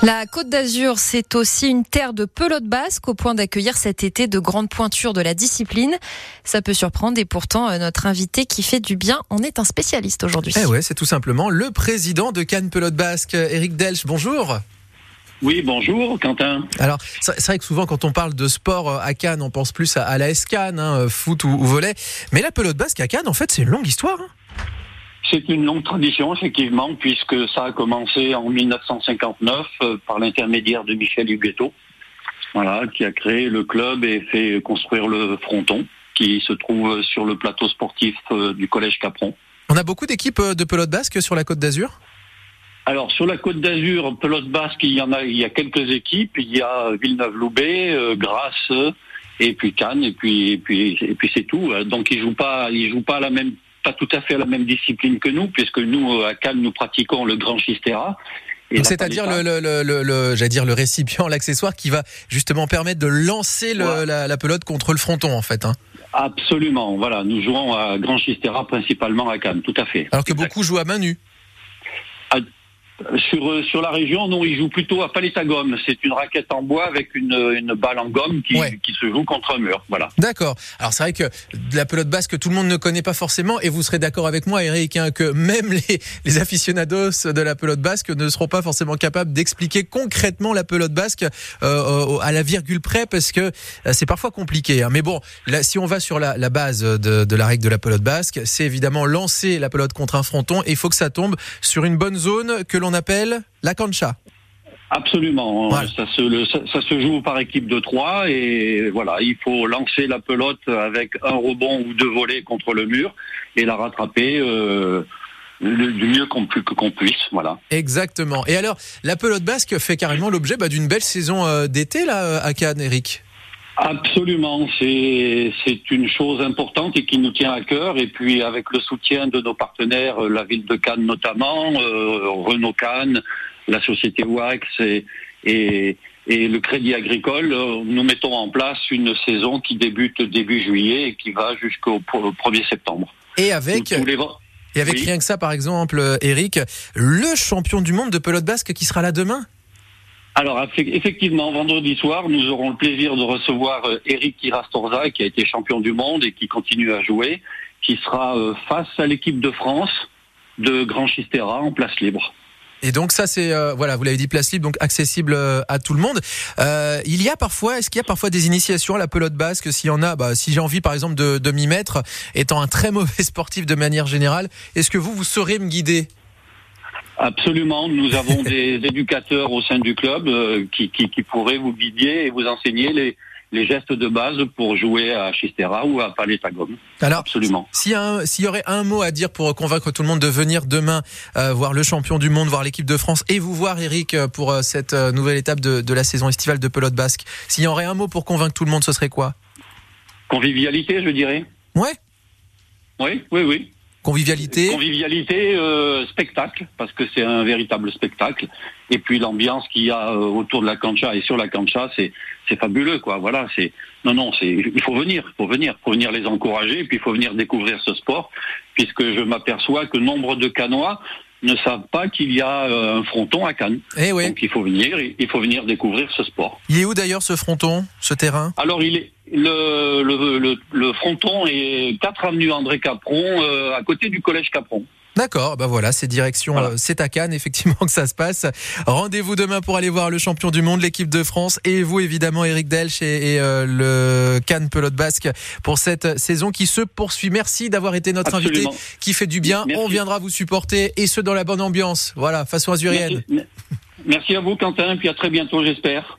La Côte d'Azur, c'est aussi une terre de pelote basque au point d'accueillir cet été de grandes pointures de la discipline. Ça peut surprendre et pourtant euh, notre invité qui fait du bien en est un spécialiste aujourd'hui. Eh ouais, c'est tout simplement le président de Cannes Pelote Basque, Eric Delch. Bonjour. Oui, bonjour Quentin. Alors, c'est vrai que souvent quand on parle de sport euh, à Cannes, on pense plus à, la Cannes, hein, foot ou, volet. Mais la pelote basque à Cannes, en fait, c'est une longue histoire. Hein. C'est une longue tradition, effectivement, puisque ça a commencé en 1959 euh, par l'intermédiaire de Michel Huguetto, voilà, qui a créé le club et fait construire le fronton, qui se trouve sur le plateau sportif euh, du Collège Capron. On a beaucoup d'équipes euh, de pelote basque sur la Côte d'Azur? Alors sur la Côte d'Azur, pelote basque, il y en a, il y a quelques équipes. Il y a Villeneuve-Loubet, Grasse, et puis Cannes, et puis et puis et puis c'est tout. Donc ils jouent pas, ils jouent pas la même pas tout à fait la même discipline que nous, puisque nous, à Cannes, nous pratiquons le grand chistera. C'est-à-dire le, le, le, le dire le récipient, l'accessoire qui va justement permettre de lancer la, pelote contre le fronton en fait. Hein. Absolument, voilà, nous jouons à Grand Chistera principalement à Cannes, tout à fait. Alors que beaucoup jouent à main nue. Sur, euh, sur la région, non, il joue plutôt à palette à gomme. C'est une raquette en bois avec une, une balle en gomme qui, qui se joue contre un mur. Voilà. D'accord. Alors c'est vrai que la pelote basque, tout le monde ne connaît pas forcément, et vous serez d'accord avec moi, Eric, hein, que même les, les aficionados de la pelote basque ne seront pas forcément capables d'expliquer concrètement la pelote basque euh, à la virgule près, parce que euh, c'est parfois compliqué. Hein. Mais bon, là, si on va sur la, la base de, de la règle de la pelote basque, c'est évidemment lancer la pelote contre un fronton, et il faut que ça tombe sur une bonne zone que l'on on appelle la cancha. Absolument. Ça, se, joue par équipe de trois et voilà, il faut lancer la pelote avec un rebond ou deux volets contre le mur et la rattraper. Euh, du mieux qu'on puisse, voilà. Exactement. Et alors, la pelote basque fait carrément l'objet bah, d'une belle saison euh, d'été là à Cannes, Eric. Absolument, c'est c'est une chose importante et qui nous tient à cœur. Et puis avec le soutien de nos partenaires, euh, la ville de Cannes notamment, euh, Renault Cannes, la société Wax et, et, le Crédit Agricole, euh, nous mettons en place une saison qui débute début juillet et qui va jusqu'au 1er septembre. Et avec et avec rien que ça, par exemple, Eric, le champion du monde de pelote basque qui sera là demain alors effectivement, vendredi soir, nous aurons le plaisir de recevoir euh, Eric Irastorza, qui a été champion du monde et qui continue à jouer, qui sera euh, face à l'équipe de France de Grand Chistera en place libre. Et donc ça c'est euh, voilà vous l'avez dit place libre donc accessible à tout le monde. il y a parfois est-ce qu'il y a parfois des initiations à la pelote basque? S'il y en a bah, si j'ai envie par exemple de, de m'y mettre étant un très mauvais sportif de manière générale est-ce que vous vous saurez me guider? Absolument, nous avons des éducateurs au sein du club euh, qui, qui, qui, pourraient vous guider et vous enseigner les, les gestes de base pour jouer à Chistera ou à Palais Tagom. Alors, absolument. S'il y, aurait un mot à dire pour convaincre tout le monde de venir demain euh, voir le champion du monde, voir l'équipe de France et vous voir, Eric, pour euh, cette nouvelle étape de, de la saison estivale de pelote basque, s'il y aurait un mot pour convaincre tout le monde, ce serait quoi? Convivialité, je dirais. Ouais. Oui, oui, oui. Convivialité Convivialité, euh, spectacle, parce que c'est un véritable spectacle. Et puis l'ambiance qu'il y a euh, autour de la cancha et sur la cancha, c'est c'est fabuleux, quoi. Voilà, c'est non, non, c'est il faut venir, il faut venir, faut venir les encourager, puis il faut venir découvrir ce sport, puisque je m'aperçois que nombre de canois ne savent pas qu'il y a euh, un fronton à Cannes. Eh oui. Donc il faut venir, il faut venir découvrir ce sport. Il est où d'ailleurs ce fronton, ce terrain? Alors il est le, le, le, fronton est 4 avenue André Capron, euh, à côté du collège Capron. D'accord, bah voilà, c'est direction, euh, c'est à Cannes effectivement que ça se passe. Rendez-vous demain pour aller voir le champion du monde, l'équipe de France, et vous évidemment Eric Delch et, euh, le Cannes Pelote Basque pour cette saison qui se poursuit. Merci d'avoir été notre invité, qui fait du bien. On viendra vous supporter et ce dans la bonne ambiance. Voilà, façon azurienne. Merci. Merci à vous Quentin, et puis à très bientôt j'espère.